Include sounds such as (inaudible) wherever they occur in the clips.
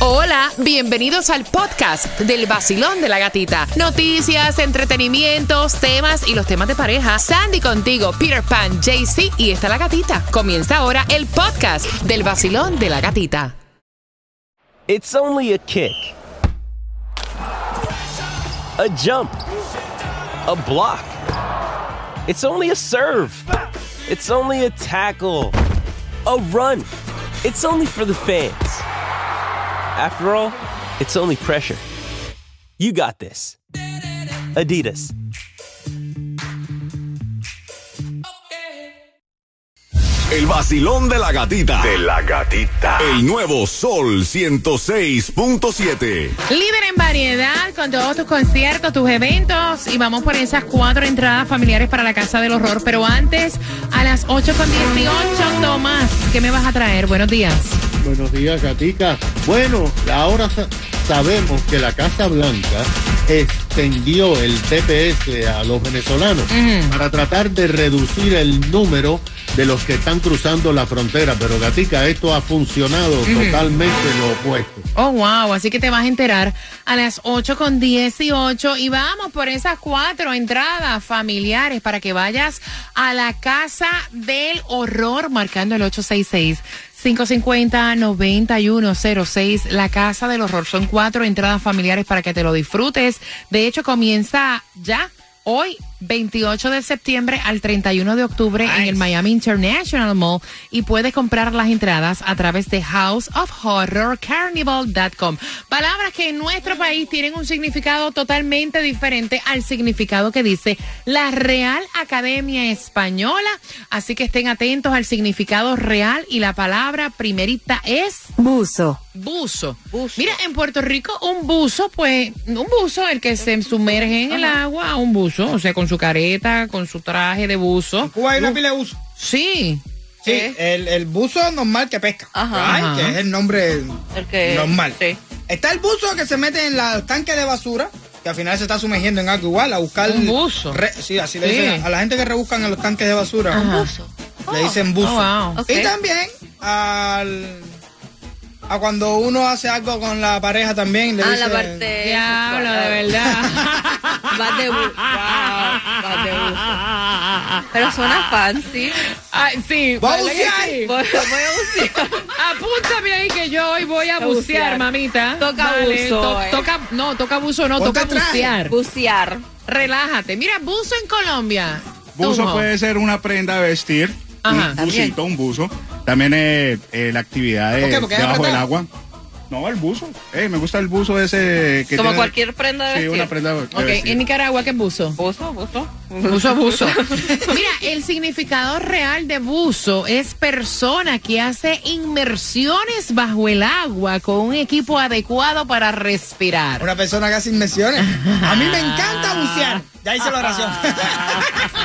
Hola, bienvenidos al podcast del vacilón de la gatita. Noticias, entretenimientos, temas y los temas de pareja. Sandy contigo, Peter Pan, JC y está la gatita. Comienza ahora el podcast del vacilón de la gatita. It's only a kick. A jump. A block. It's only a serve. It's only a tackle. A run. It's only for the fans. After all, it's only pressure. You got this. Adidas. El vacilón de la gatita. De la gatita. El nuevo Sol 106.7. Líder en variedad con todos tus conciertos, tus eventos y vamos por esas cuatro entradas familiares para la Casa del Horror. Pero antes, a las 8 con 18, Tomás, ¿qué me vas a traer? Buenos días. Buenos días, Gatica. Bueno, ahora sa- sabemos que la Casa Blanca extendió el TPS a los venezolanos para tratar de reducir el número de los que están cruzando la frontera. Pero, Gatica, esto ha funcionado totalmente lo opuesto. Oh, wow. Así que te vas a enterar a las 8 con 18 y vamos por esas cuatro entradas familiares para que vayas a la Casa del Horror marcando el 866. 550-9106, la Casa del Horror. Son cuatro entradas familiares para que te lo disfrutes. De hecho, comienza ya hoy, 28 de septiembre al 31 de octubre en el Miami International Mall y puedes comprar las entradas a través de houseofhorrorcarnival.com. Palabras que en nuestro país tienen un significado totalmente diferente al significado que dice la Real Academia Española. Así que estén atentos al significado real y la palabra primerita es Buzo. buzo. Mira, en Puerto Rico un buzo, pues, un buzo, el que se sumerge en el agua, un buzo, o sea, con su careta, con su traje de buzo. Cuba hay una pila de buzo. Sí. Sí, el, el buzo normal que pesca. Ajá. Ay, Ajá. que es el nombre El que- normal. sí. Está el buzo que se mete en los tanques de basura, que al final se está sumergiendo en algo igual, a buscar. Un buzo. re- sí, así le Sí. dicen a, la gente que rebuscan en los tanques de basura. Ajá. Le dicen buzo. Oh, wow. Y también al. A cuando uno hace algo con la pareja también le Ah, dicen. la parte. Diablo, de verdad. (laughs) Vas de buzo. Vas de buzo. Pero suena fancy. Ay, sí. Voy a ¿verdad que bucear. sí? Voy, voy a bucear. Apúntame ahí que yo hoy voy a A bucear, bucear. mamita. Toca buzo, to- eh. toca, no, toca buzo, no, Ponte toca traje. bucear. Bucear. Relájate. Mira, buzo en Colombia. Buzo puede ser una prenda de vestir, Ajá. un También. busito, un buzo. También eh, eh, la actividad de, ¿Por qué? Porque es debajo del agua. No, el buzo. Eh, me gusta el buzo ese que Como tiene- cualquier prenda de Sí, vestir. una prenda de Ok, vestir. en Nicaragua, ¿qué buzo? Buzo, buzo. Buzo, buzo. (laughs) Mira, el significado real de buzo es persona que hace inmersiones bajo el agua con un equipo adecuado para respirar. Una persona que hace inversiones. A mí me encanta bucear. Ya hice la oración. (laughs)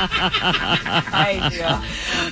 (laughs) Ay, Dios.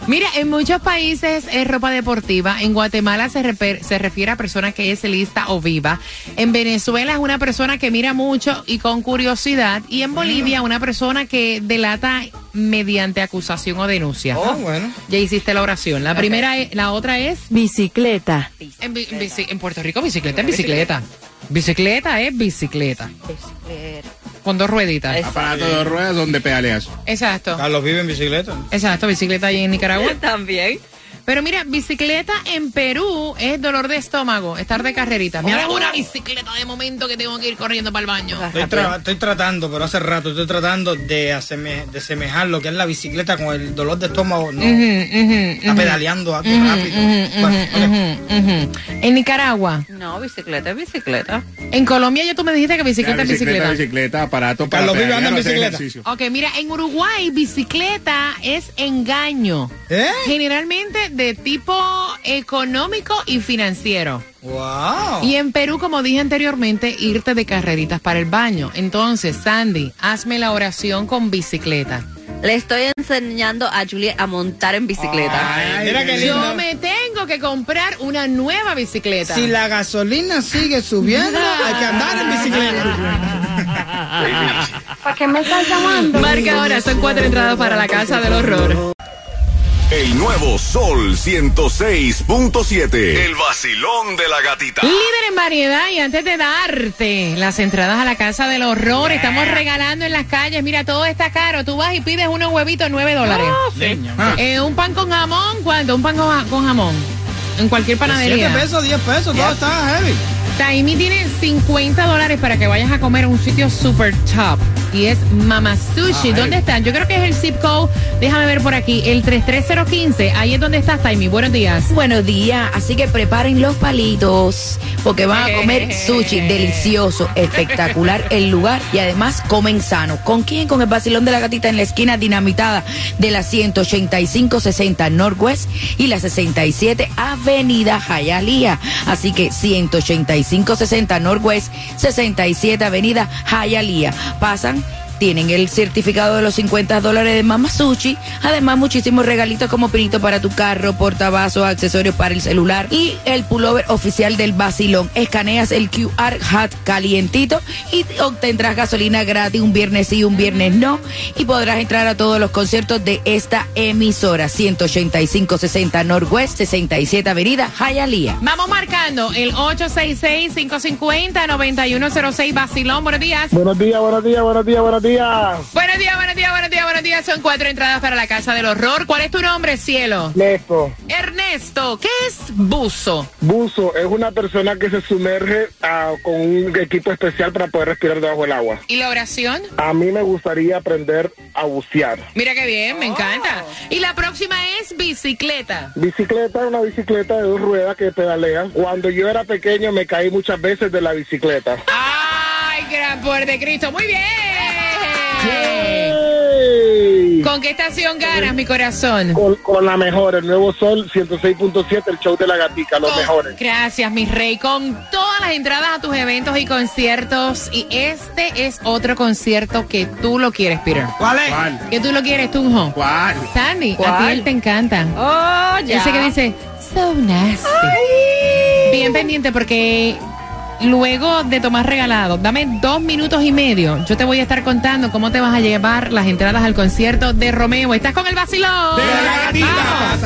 Mira, en muchos países es ropa deportiva. En Guatemala se, reper- se refiere a persona que es lista o viva. En Venezuela es una persona que mira mucho y con curiosidad. Y en Bolivia una persona que delata mediante acusación o denuncia. oh, bueno. Ya hiciste la oración. La primera, es- la otra es Bicicleta. en, en Puerto Rico bicicleta es bicicleta. Bicicleta es bicicleta. Bicicleta. Con dos rueditas. Aparato de ruedas donde pedaleas. Exacto. Carlos vive en bicicleta. Exacto, bicicleta ahí en Nicaragua. (laughs) También. Pero mira, bicicleta en Perú es dolor de estómago, estar de carrerita. Me hago una bicicleta de momento que tengo que ir corriendo para el baño. Estoy, tra- estoy tratando, pero hace rato estoy tratando de, aseme- de semejar lo que es la bicicleta con el dolor de estómago. No, está pedaleando algo rápido. Bueno, ok. Ujú. En Nicaragua, No, bicicleta es bicicleta. en Colombia ya tú me dijiste que bicicleta es bicicleta, bicicleta. bicicleta, aparato para vive pedalear en bicicleta. ejercicio. Ok, mira, en Uruguay bicicleta es engaño. ¿Eh? Generalmente de tipo económico y financiero. ¡Wow! Y en Perú, como dije anteriormente, irte de carreritas para el baño. Entonces, Sandy, hazme la oración con bicicleta. Le estoy enseñando a Julie a montar en bicicleta. Ay, mira qué Yo lindo. me tengo que comprar una nueva bicicleta. Si la gasolina sigue subiendo, hay que andar en bicicleta. ¿Para qué me estás llamando? Marca ahora, son cuatro entradas para la casa del horror. El nuevo Sol 106.7. El vacilón de la gatita. Líder en variedad y antes de darte las entradas a la casa del horror, estamos regalando en las calles. Mira, todo está caro. Tú vas y pides unos huevitos, 9 dólares. Ah, Eh, un pan con jamón, ¿cuánto? Un pan con, ja- con jamón. En cualquier 7 panadería. pesos, 10 pesos, todo está heavy. Taimi tiene 50 dólares para que vayas a comer a un sitio super top. Y es Mama Sushi. ¿Dónde están? Yo creo que es el zip code. Déjame ver por aquí. El 33015. Ahí es donde estás, Taimi. Buenos días. Buenos días, así que preparen los palitos porque van a (laughs) comer sushi delicioso, espectacular el lugar y además comen sano. ¿Con quién? Con el vacilón de la gatita en la esquina dinamitada de la 18560 Northwest y la 67 Avenida Hialeah. Así que 18560 Northwest, 67 Avenida Hialeah. Pasan tienen el certificado de los 50 dólares de Mama Sushi. Además, muchísimos regalitos como pinito para tu carro, portavasos, accesorios para el celular y el pullover oficial del Basilón. Escaneas el QR hat calientito y obtendrás gasolina gratis un viernes sí, un viernes no. Y podrás entrar a todos los conciertos de esta emisora. 18560 Northwest, 67 Avenida, Hialeah. Vamos marcando el 866-550-9106. Basilón, buenos días. Buenos días, buenos días, buenos días, buenos días. Buenos días, buenos días, buenos días, buenos días. Son cuatro entradas para la Casa del Horror. ¿Cuál es tu nombre, cielo? Nesto, Ernesto, ¿qué es buzo? buzo es una persona que se sumerge ah, con un equipo especial para poder respirar debajo del agua. ¿Y la oración? A mí me gustaría aprender a bucear. Mira qué bien, me encanta. Y la próxima es bicicleta. Bicicleta es una bicicleta de dos ruedas que pedalean. Cuando yo era pequeño me caí muchas veces de la bicicleta. ¡Ay, gran poder de Cristo! ¡Muy bien! ¿Con qué estación ganas, mi corazón? Con, con la mejor, el nuevo Sol 106.7, el show de la gatica, los Con- mejores. Gracias, mi rey. Con todas las entradas a tus eventos y conciertos. Y este es otro concierto que tú lo quieres, Peter. ¿Cuál es? Que tú lo quieres, Tunjo. ¿Cuál? Sandy, a ti ¿Cuál? él te encanta. Oh, ya. Ese que dice, so nasty. Bien pendiente porque luego de tomar regalado, dame dos minutos y medio. Yo te voy a estar contando cómo te vas a llevar las entradas al concierto de Romeo. ¿Estás con el vacilón? De la gatita.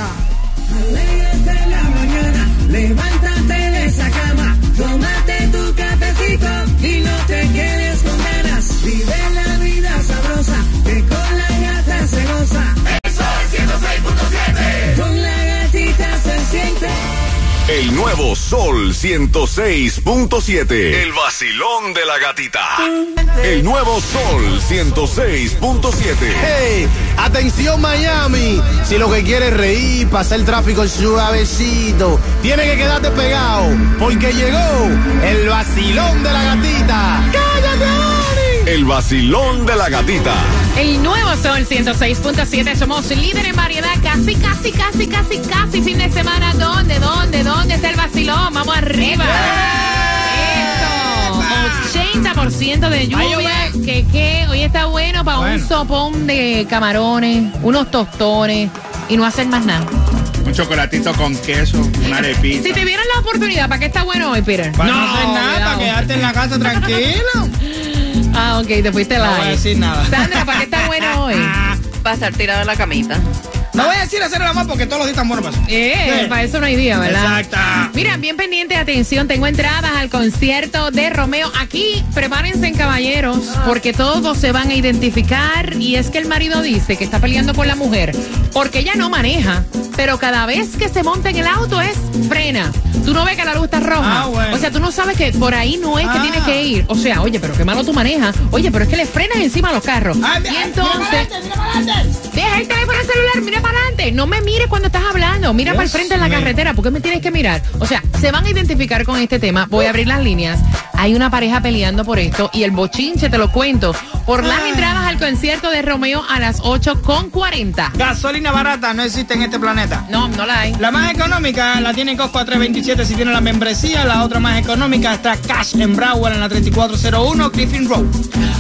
Nuevo Sol 106.7. El vacilón de la gatita. El nuevo Sol 106.7. Hey, atención Miami. Si lo que quieres es reír, pasar el tráfico suavecito, tiene que quedarte pegado, porque llegó el vacilón de la gatita. ¡Cállate! El vacilón de la gatita. El nuevo Sol 106.7. Somos líder en variedad. Casi, casi, casi, casi, casi fin de semana. ¿Dónde, dónde, dónde Vamos arriba. Eso. 80% de lluvia. Que, que hoy está bueno para un sopón de camarones, unos tostones y no hacer más nada. Un chocolatito con queso, una arepita. Si te dieran la oportunidad, ¿para qué está bueno hoy, Peter? Para no, hacer nada, cuidado. para quedarte en la casa tranquilo. (laughs) Ah, ok, te fuiste No la. voy a decir nada. Sandra, ¿para qué está bueno (laughs) hoy? Para estar tirado en la camita. No voy a decir hacer la más porque todos los días están buenos para eso. Eh, Sí. para eso no hay día, ¿verdad? Exacto. Mira, bien pendiente, atención, tengo entradas al concierto de Romeo. Aquí, prepárense, caballeros, porque todos se van a identificar. Y es que el marido dice que está peleando con la mujer, porque ella no maneja, pero cada vez que se monta en el auto es frena. Tú no ves que la luz está roja. Ah, bueno. O sea, tú no sabes que por ahí no es que Ah. tienes que ir. O sea, oye, pero qué malo tú manejas. Oye, pero es que le frenas encima a los carros. Ah, y mira, entonces... mira para adelante, mira para adelante. Deja el teléfono celular, mira para adelante. No me mires cuando estás hablando. Mira Dios para el frente en la mío. carretera. ¿Por qué me tienes que mirar? O sea, se van a identificar con este tema. Voy a abrir las líneas. Hay una pareja peleando por esto y el bochinche, te lo cuento, por las entradas al concierto de Romeo a las 8 con 40. Gasolina barata no existe en este planeta. No, no la hay. La más económica la tiene en Costco a 327 si tiene la membresía. La otra más económica está Cash en Broward en la 3401 Griffin Road.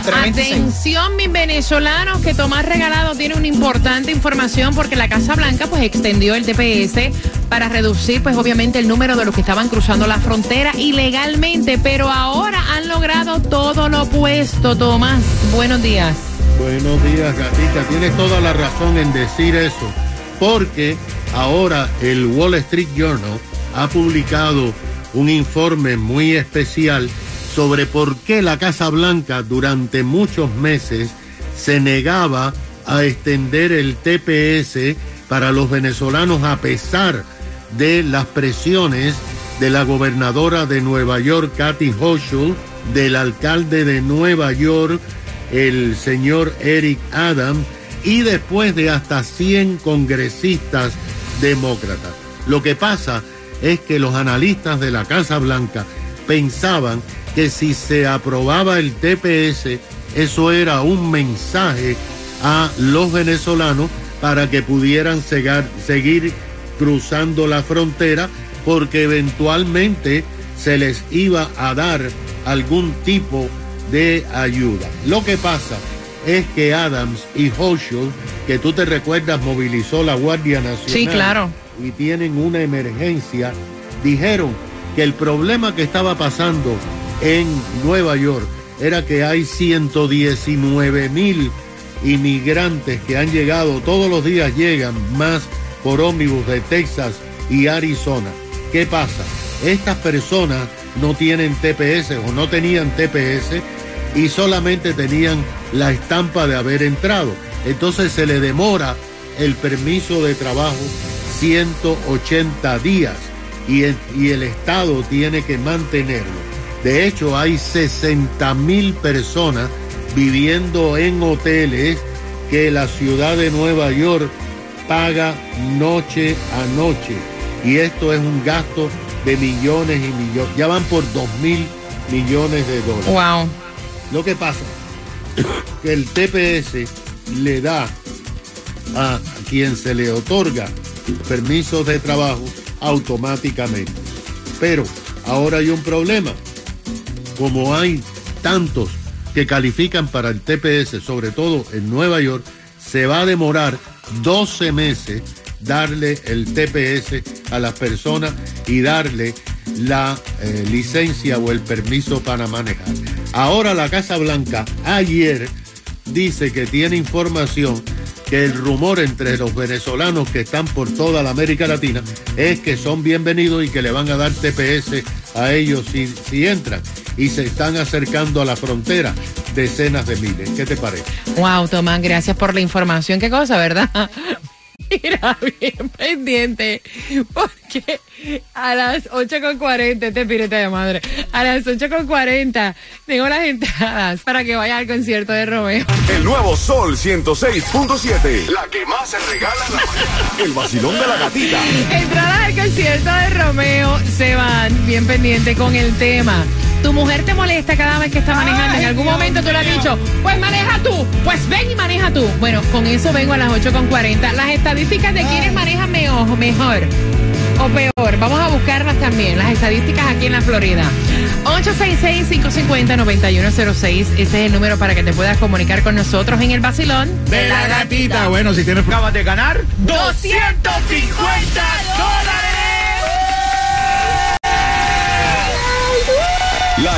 326. Atención, mis venezolanos, que Tomás Regalado tiene una importante información porque la Casa Blanca pues extendió el TPS para reducir pues obviamente el número de los que estaban cruzando la frontera ilegalmente, pero ahora han logrado todo lo opuesto, Tomás. Buenos días. Buenos días, gatita. Tienes toda la razón en decir eso. porque ahora el Wall Street Journal ha publicado un informe muy especial sobre por qué la Casa Blanca durante muchos meses se negaba a extender el TPS para los venezolanos a pesar de las presiones de la gobernadora de Nueva York, Kathy Hochul, del alcalde de Nueva York, el señor Eric Adams, y después de hasta 100 congresistas demócratas. Lo que pasa es que los analistas de la Casa Blanca pensaban que si se aprobaba el TPS, eso era un mensaje a los venezolanos para que pudieran seguir cruzando la frontera porque eventualmente se les iba a dar algún tipo de ayuda. Lo que pasa es que Adams y Hochul, que tú te recuerdas, movilizó la Guardia Nacional Sí, claro. y tienen una emergencia, dijeron que el problema que estaba pasando en Nueva York era que hay 119 mil inmigrantes que han llegado, todos los días llegan más por ómnibus de Texas y Arizona. ¿Qué pasa? Estas personas no tienen TPS o no tenían TPS y solamente tenían la estampa de haber entrado. Entonces se le demora el permiso de trabajo 180 días y el, y el Estado tiene que mantenerlo. De hecho, hay 60 mil personas viviendo en hoteles que la ciudad de Nueva York paga noche a noche. Y esto es un gasto de millones y millones. Ya van por 2 mil millones de dólares. Wow. Lo que pasa (coughs) que el TPS le da a quien se le otorga permisos de trabajo automáticamente. Pero ahora hay un problema. Como hay tantos que califican para el TPS, sobre todo en Nueva York, se va a demorar 12 meses darle el TPS a las personas y darle la eh, licencia o el permiso para manejar. Ahora la Casa Blanca ayer dice que tiene información que el rumor entre los venezolanos que están por toda la América Latina es que son bienvenidos y que le van a dar TPS a ellos si, si entran y se están acercando a la frontera decenas de miles. ¿Qué te parece? Wow, Tomás, gracias por la información. Qué cosa, ¿verdad? (laughs) Mira, bien pendiente, porque a las 8.40, este pireta de madre, a las 8.40 tengo las entradas para que vaya al concierto de Romeo. El nuevo Sol 106.7. La que más se regala en la mañana. El vacilón de la gatita. Entradas al concierto de Romeo se van bien pendiente con el tema. Tu mujer te molesta cada vez que está manejando. En algún momento tú le has dicho, pues maneja tú, pues ven y maneja tú. Bueno, con eso vengo a las 8.40. Las estadísticas de quiénes manejan mejor, mejor o peor. Vamos a buscarlas también, las estadísticas aquí en la Florida. 866-550-9106. Ese es el número para que te puedas comunicar con nosotros en el vacilón De la gatita. Bueno, si tienes acabas de ganar 250 La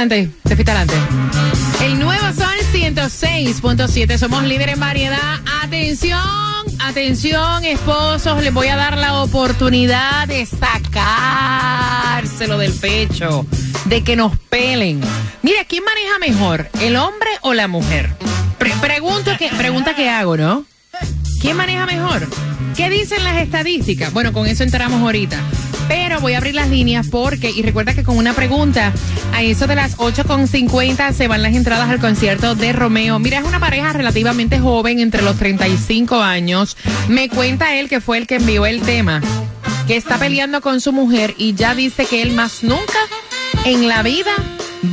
Adelante. El nuevo Sol 106.7. Somos líderes en variedad. Atención, atención, esposos. Les voy a dar la oportunidad de sacárselo del pecho, de que nos pelen. Mira, ¿quién maneja mejor, el hombre o la mujer? Pre- que, pregunta que hago, ¿no? ¿Quién maneja mejor? ¿Qué dicen las estadísticas? Bueno, con eso entramos ahorita. Pero voy a abrir las líneas porque, y recuerda que con una pregunta, a eso de las 8.50 se van las entradas al concierto de Romeo. Mira, es una pareja relativamente joven, entre los 35 años. Me cuenta él que fue el que envió el tema, que está peleando con su mujer y ya dice que él más nunca en la vida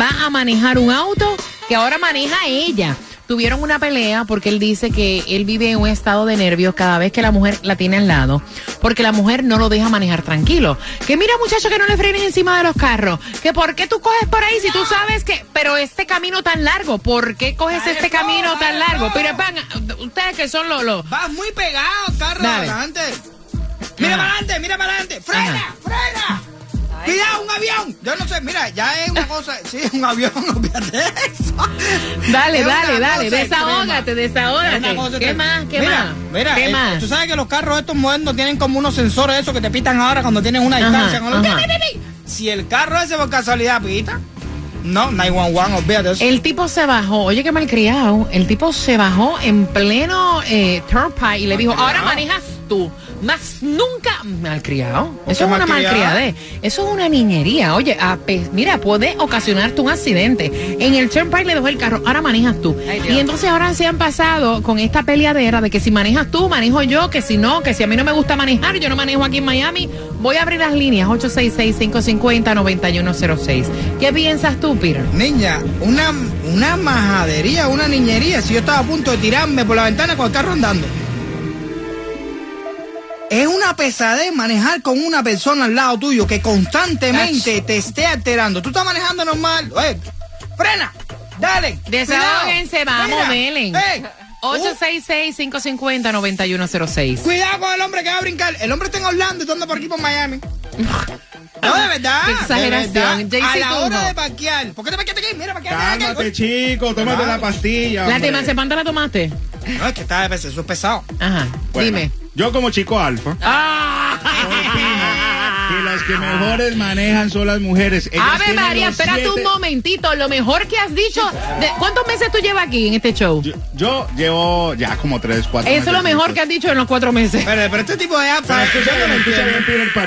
va a manejar un auto que ahora maneja ella. Tuvieron una pelea porque él dice que él vive en un estado de nervios cada vez que la mujer la tiene al lado, porque la mujer no lo deja manejar tranquilo. Que mira muchacho que no le frenes encima de los carros, que por qué tú coges por ahí si tú sabes que, pero este camino tan largo, ¿por qué coges este camino tan largo? Pero van, ustedes que son los... los Vas muy pegado, carro, adelante. Mira para adelante, mira para adelante. ¡Frena, frena! Cuidado, un avión. Yo no sé, mira, ya es una cosa. (laughs) Sí, un avión, (laughs) olvídate eso. Dale, Es dale, dale, desahógate, desahógate. ¿Qué más? ¿Qué mira, más? Mira, ¿Qué eh, más? tú sabes que los carros estos modernos tienen como unos sensores esos que te pitan ahora cuando tienen una Ajá, distancia. con los- ajá. Si el carro ese por casualidad pita, no, 911, olvídate eso. El tipo se bajó, oye qué malcriado, el tipo se bajó en pleno eh, turnpike y le dijo, ahora manejas tú, más nunca malcriado. ¿Por Eso es una malcriadez, eso es una niñería. Oye, a mira, puede ocasionarte un accidente. En el turnpike le dejó el carro, ahora manejas tú. Y entonces ahora se han pasado con esta peleadera de que si manejas tú, manejo yo, que si no, que si a mí no me gusta manejar, yo no manejo aquí en Miami. Voy a abrir las líneas 866-550-9106. ¿Qué piensas tú, Peter? Niña, una, una majadería, una niñería. Si yo estaba a punto de tirarme por la ventana con el carro andando. Es una pesadez manejar con una persona al lado tuyo que constantemente te esté alterando. Tú estás manejando normal. Oye, frena, dale. Desahóguense, vamos, Melen. ey, 866-550-9106. Cuidado con el hombre que va a brincar. El hombre está en Orlando y tú andas por aquí por Miami. (laughs) No, de verdad. Qué exageración. de verdad. A la hora de parquear. ¿Por qué te parqueaste aquí? Mira, parqueate aquí. Cálmate, chico, tómate la pastilla. ¿La hombre. dimacepam la tomaste? No, es que está de peso, eso es pesado. Ajá, Bueno, dime. Yo como chico alfa, Ah. Que mejores manejan son las mujeres. Ellas Ave María, espérate siete- un momentito. Lo mejor que has dicho. de- ¿Cuántos meses tú llevas aquí en este show? Yo llevo ya como tres, cuatro Eso es lo meses. mejor que has dicho en los cuatro meses. Pero, pero este tipo de apps.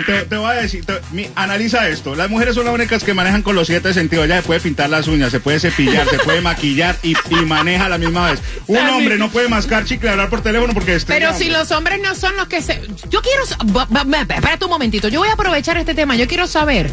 Te, te voy a decir, te- mi- analiza esto. Las mujeres son las únicas que manejan con los siete sentidos. Ella se puede pintar las uñas, se puede cepillar, se puede maquillar y, y maneja a la misma vez. Un hombre no puede mascar chicle y hablar por teléfono porque estrella, Pero si hombre. los hombres no son los que se... Yo quiero... Espérate un momentito. Yo voy a aprovechar este tema. Yo quiero saber...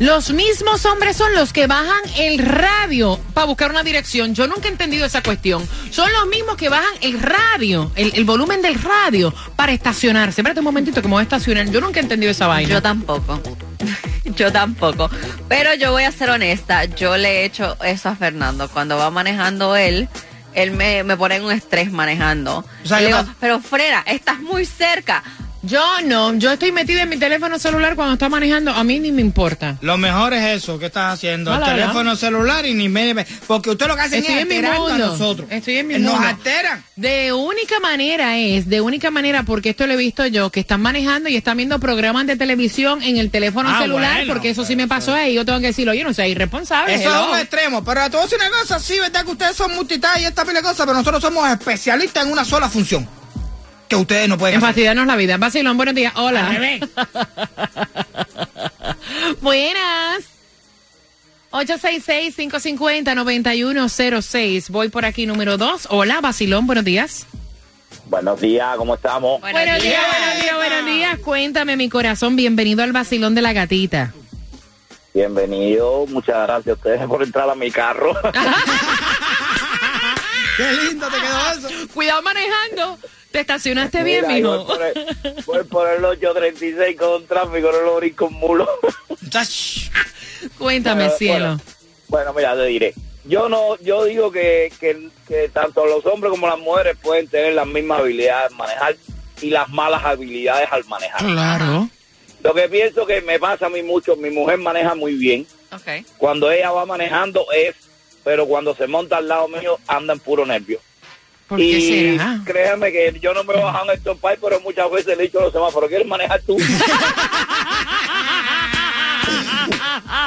Los mismos hombres son los que bajan el radio para buscar una dirección. Yo nunca he entendido esa cuestión. Son los mismos que bajan el radio, el, el volumen del radio para estacionarse. Espérate un momentito que me voy a estacionar. Yo nunca he entendido esa vaina. Yo tampoco. (laughs) Yo tampoco. Pero yo voy a ser honesta. Yo le he hecho eso a Fernando. Cuando va manejando él, él me, me pone en un estrés manejando. O sea, digo, pero frena, estás muy cerca. Yo no, yo estoy metida en mi teléfono celular cuando está manejando, a mí ni me importa. Lo mejor es eso que estás haciendo. No, el verdad. teléfono celular y ni me. Porque usted lo que hace es Estoy mi alterando a nosotros. Estoy en mi Nos mundo. alteran. De única manera es, de única manera, porque esto lo he visto yo, que están manejando y están viendo programas de televisión en el teléfono Ah, celular, bueno, porque eso sí me pasó ahí. Yo tengo que decirlo, yo no sé, irresponsable. Eso hello. es un extremo. Pero a todos una cosa, sí, ¿verdad? Que ustedes son multitask y esta pila de cosas, pero nosotros somos especialistas en una sola función. Que ustedes no pueden fastidiarnos la vida. Vacilón, buenos días. Hola. Al revés. (laughs) Buenas. 866-550-9106. Voy por aquí, número 2. Hola, Vacilón, buenos días. Buenos días, ¿cómo estamos? Buenos días, buenos días, buenos días. Cuéntame, mi corazón, bienvenido al Vacilón de la Gatita. Bienvenido, muchas gracias a ustedes por entrar a mi carro. (laughs) (laughs) Qué lindo te quedó eso. Cuidado manejando. Te estacionaste bien, mijo. Voy por, el, voy por el 836 con tráfico, no lo brinco un mulo. Cuéntame, Bueno, cielo. Bueno, bueno, mira, te diré. Yo no, yo digo que, que, que tanto los hombres como las mujeres pueden tener las mismas habilidades al manejar y las malas habilidades al manejar. Claro. Lo que pienso que me pasa a mí mucho, mi mujer maneja muy bien. Ok. Cuando ella va manejando es, pero cuando se monta al lado mío anda en puro nervio. ¿Por qué y será? créame que yo no me he bajado en estos países, pero muchas veces le he dicho a los semáforos, ¿quieres manejar tú? (laughs)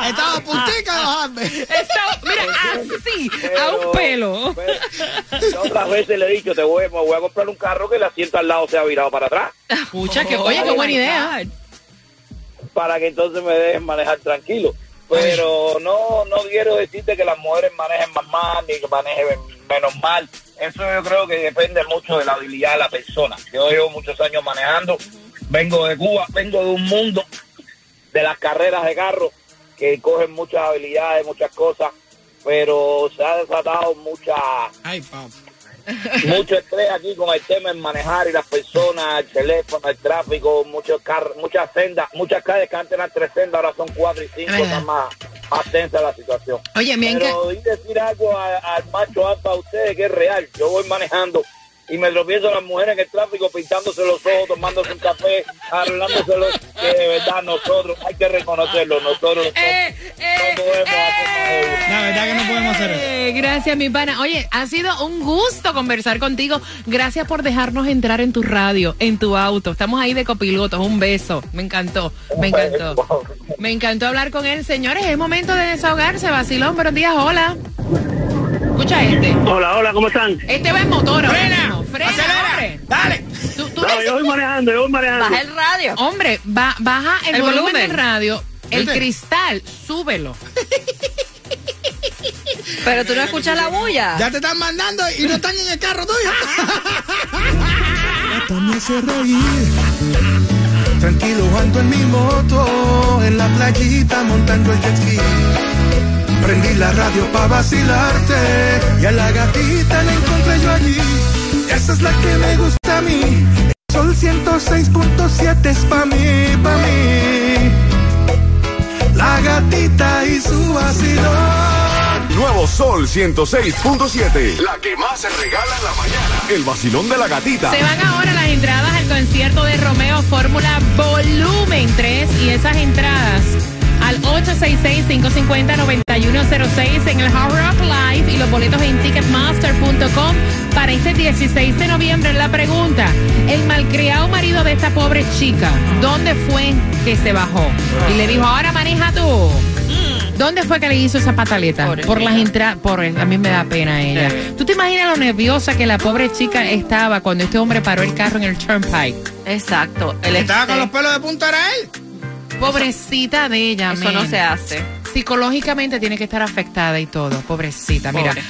Estaba puntica de bajarme. Estaba, mira, así, a un pelo. Otras veces le he dicho, te voy, me voy a comprar un carro que el asiento al lado sea virado para atrás, Escucha, que, oye, qué buena idea. para que entonces me dejen manejar tranquilo. Pero no no quiero decirte que las mujeres manejen más mal ni que manejen menos mal. Eso yo creo que depende mucho de la habilidad de la persona. Yo llevo muchos años manejando, vengo de Cuba, vengo de un mundo de las carreras de carro que cogen muchas habilidades, muchas cosas, pero se ha desatado mucha Ay, papá. (laughs) mucho estrés aquí con el tema en manejar y las personas, el teléfono, el tráfico, muchos carros, muchas sendas, muchas calles que antes eran tres sendas, ahora son cuatro y cinco, está más, más tensa la situación. Oye, bien Pero y decir algo al macho alfa a ustedes que es real. Yo voy manejando y me tropiezo a las mujeres en el tráfico pintándose los ojos, tomándose un café, arreglándoselos, que de verdad nosotros hay que reconocerlo, nosotros no, Eh, gracias, mi pana. Oye, ha sido un gusto conversar contigo. Gracias por dejarnos entrar en tu radio, en tu auto. Estamos ahí de copilotos. Un beso. Me encantó, me encantó. Me encantó hablar con él. Señores, es momento de desahogarse. Vacilón, buenos días, hola. Escucha este. Hola, hola, ¿cómo están? Este va en motor Frena. Frena, acelera, hombre. dale. Tú, tú No, ves- yo voy manejando, yo voy manejando. Baja el radio. Hombre, ba- baja el, El volumen, volumen. del radio. El ¿Viste? cristal, súbelo. (laughs) Pero tú no escuchas la bulla. Ya te están mandando y no están en el carro tuyo. (laughs) me hace reír. Tranquilo ando en mi moto, en la playita montando el jet ski. Prendí la radio pa' vacilarte y a la gatita la encontré yo allí. Esa es la que me gusta a mí. Sol 106.7 es pa' mí, pa' mí. La gatita y su vacilón. Nuevo Sol 106.7. La que más se regala en la mañana. El vacilón de la gatita. Se van ahora las entradas al concierto de Romeo Fórmula Volumen 3 y esas entradas al 866-550-9106 en el Hard Rock Live y los boletos en ticketmaster.com para este 16 de noviembre. La pregunta, el malcriado marido de esta pobre chica, ¿dónde fue que se bajó? Y le dijo, ahora maneja tú. ¿Dónde fue que le hizo esa pataleta? Pobre por las entradas, por a mí me da pena ella. Sí. ¿Tú te imaginas lo nerviosa que la pobre chica estaba cuando este hombre paró el carro en el Turnpike? Exacto. El Estaba con estrés. los pelos de punta, era él. Pobrecita de ella, Eso no se hace. Psicológicamente tiene que estar afectada y todo, pobrecita. Mira, Pobre.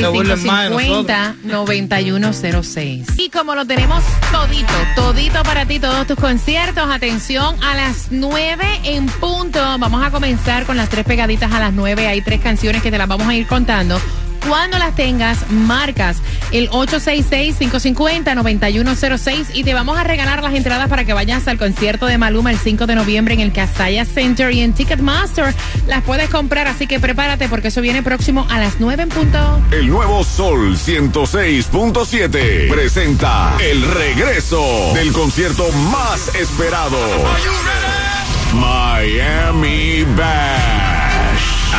Se burlen más de 866-550-9106. Y como lo tenemos todito, todito para ti, todos tus conciertos, atención, a las 9 en punto. Vamos a comenzar con las tres pegaditas a las 9. Hay tres canciones que te las vamos a ir contando. Cuando las tengas, marcas el 866-550-9106 y te vamos a regalar las entradas para que vayas al concierto de Maluma el 5 de noviembre en el Casaya Center y en Ticketmaster. Las puedes comprar, así que prepárate porque eso viene próximo a las 9 en punto. El nuevo Sol 106.7 presenta el regreso del concierto más esperado. Miami Bash.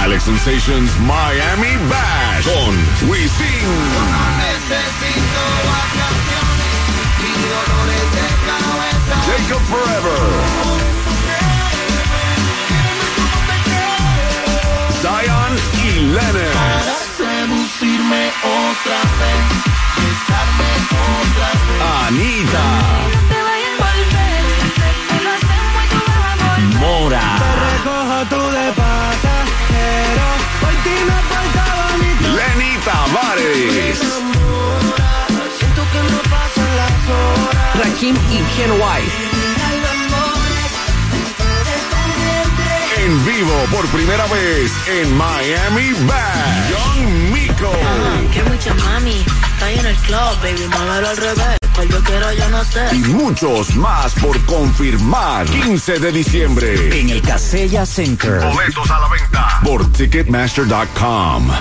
Alex Sensations Miami Bash con Wisin. Jacob Forever. Zion y Lennon. Rakim y Ken White. En vivo por primera vez en Miami Bash. Young Miko. Que mucha mami, está ahí en el club, baby, muévelo al revés. Pues yo quiero, yo no sé. Y muchos más por confirmar. 15 de diciembre. En el Casella Center. Boletos a la venta por Ticketmaster.com.